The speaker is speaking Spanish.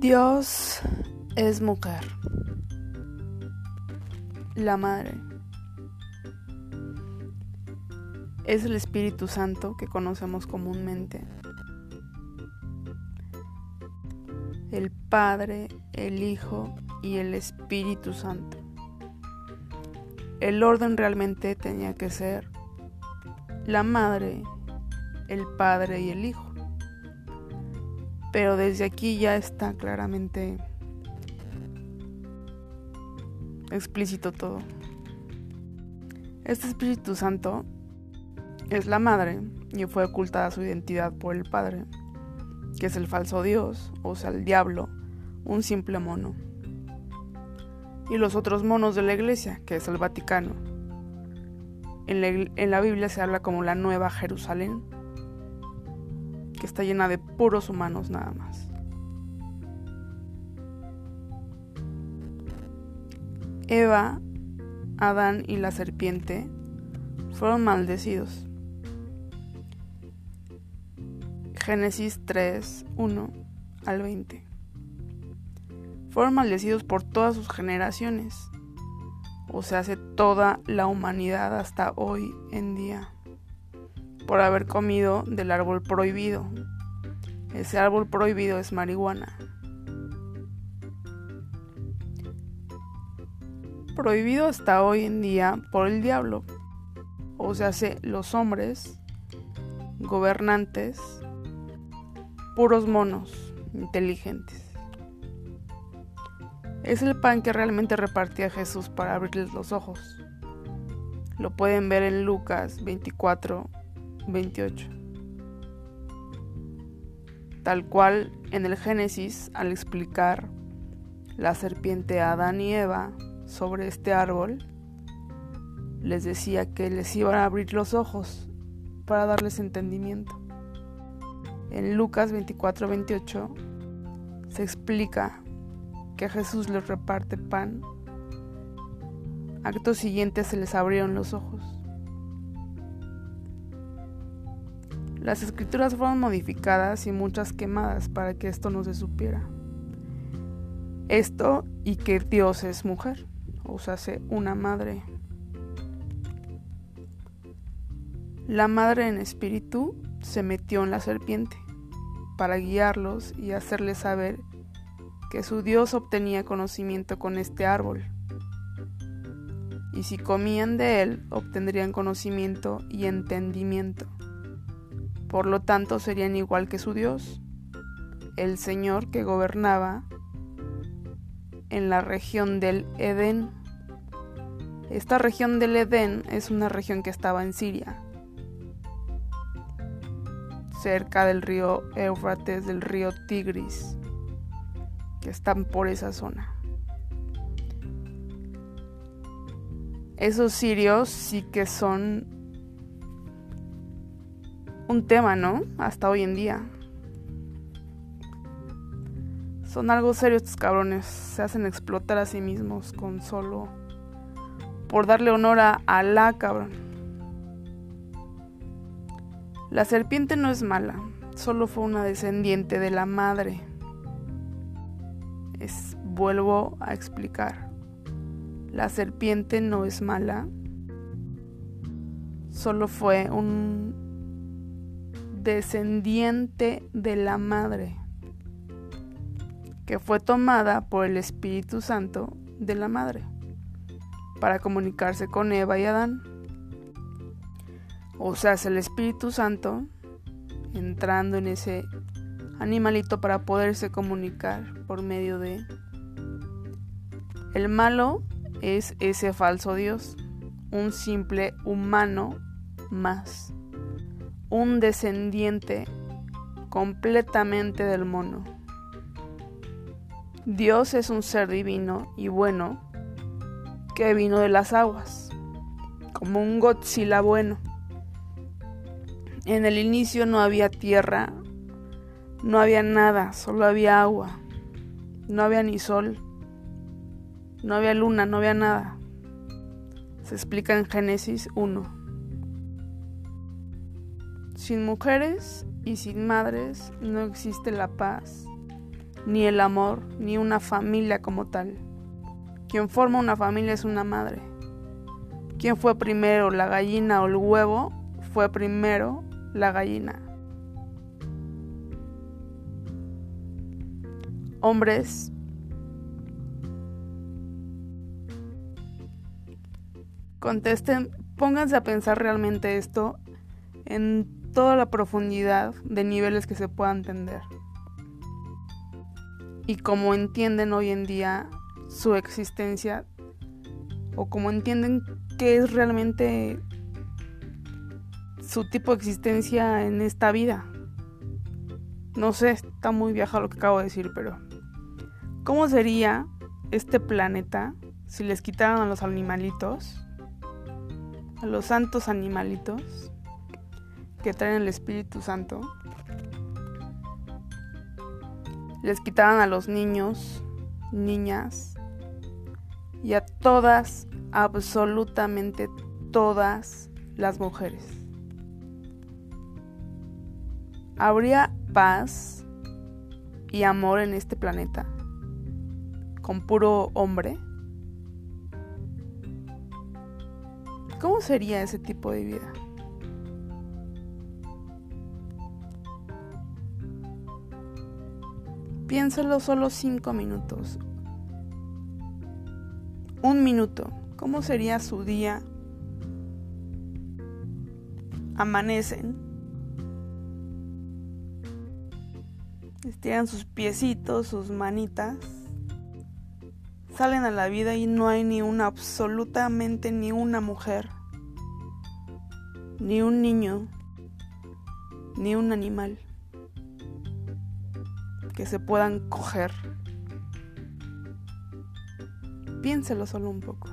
Dios es mujer. La madre. Es el Espíritu Santo que conocemos comúnmente. El Padre, el Hijo y el Espíritu Santo. El orden realmente tenía que ser la madre, el Padre y el Hijo pero desde aquí ya está claramente explícito todo. Este Espíritu Santo es la madre y fue ocultada su identidad por el Padre, que es el falso Dios, o sea, el diablo, un simple mono. Y los otros monos de la iglesia, que es el Vaticano. En la, en la Biblia se habla como la Nueva Jerusalén, que está llena de puros humanos nada más. Eva, Adán y la serpiente fueron maldecidos. Génesis 3, 1 al 20. Fueron maldecidos por todas sus generaciones, o se hace toda la humanidad hasta hoy en día por haber comido del árbol prohibido. Ese árbol prohibido es marihuana. Prohibido hasta hoy en día por el diablo. O sea, los hombres, gobernantes, puros monos, inteligentes. Es el pan que realmente repartía Jesús para abrirles los ojos. Lo pueden ver en Lucas 24, 28. Tal cual en el Génesis, al explicar la serpiente a Adán y Eva sobre este árbol, les decía que les iban a abrir los ojos para darles entendimiento. En Lucas 24-28 se explica que Jesús les reparte pan. Acto siguiente se les abrieron los ojos. Las escrituras fueron modificadas y muchas quemadas para que esto no se supiera. Esto y que Dios es mujer, o sea, una madre. La madre en espíritu se metió en la serpiente para guiarlos y hacerles saber que su Dios obtenía conocimiento con este árbol. Y si comían de él, obtendrían conocimiento y entendimiento por lo tanto serían igual que su Dios, el Señor que gobernaba en la región del Edén. Esta región del Edén es una región que estaba en Siria, cerca del río Éufrates, del río Tigris, que están por esa zona. Esos sirios sí que son un tema, ¿no? Hasta hoy en día. Son algo serio estos cabrones. Se hacen explotar a sí mismos con solo por darle honor a Alá, cabrón. La serpiente no es mala, solo fue una descendiente de la madre. Es, vuelvo a explicar. La serpiente no es mala, solo fue un descendiente de la madre, que fue tomada por el Espíritu Santo de la madre para comunicarse con Eva y Adán. O sea, es el Espíritu Santo entrando en ese animalito para poderse comunicar por medio de... El malo es ese falso Dios, un simple humano más un descendiente completamente del mono. Dios es un ser divino y bueno que vino de las aguas, como un Godzilla bueno. En el inicio no había tierra, no había nada, solo había agua, no había ni sol, no había luna, no había nada. Se explica en Génesis 1. Sin mujeres y sin madres no existe la paz, ni el amor, ni una familia como tal. Quien forma una familia es una madre. ¿Quién fue primero, la gallina o el huevo? Fue primero la gallina. Hombres, contesten, pónganse a pensar realmente esto en toda la profundidad de niveles que se puedan entender. Y como entienden hoy en día su existencia, o como entienden qué es realmente su tipo de existencia en esta vida. No sé, está muy vieja lo que acabo de decir, pero ¿cómo sería este planeta si les quitaran a los animalitos, a los santos animalitos que traen el Espíritu Santo? Les quitaran a los niños, niñas y a todas, absolutamente todas las mujeres. ¿Habría paz y amor en este planeta con puro hombre? ¿Cómo sería ese tipo de vida? Piénsalo solo cinco minutos. Un minuto. ¿Cómo sería su día? Amanecen estiran sus piecitos, sus manitas, salen a la vida y no hay ni una, absolutamente ni una mujer, ni un niño, ni un animal que se puedan coger. Piénselo solo un poco.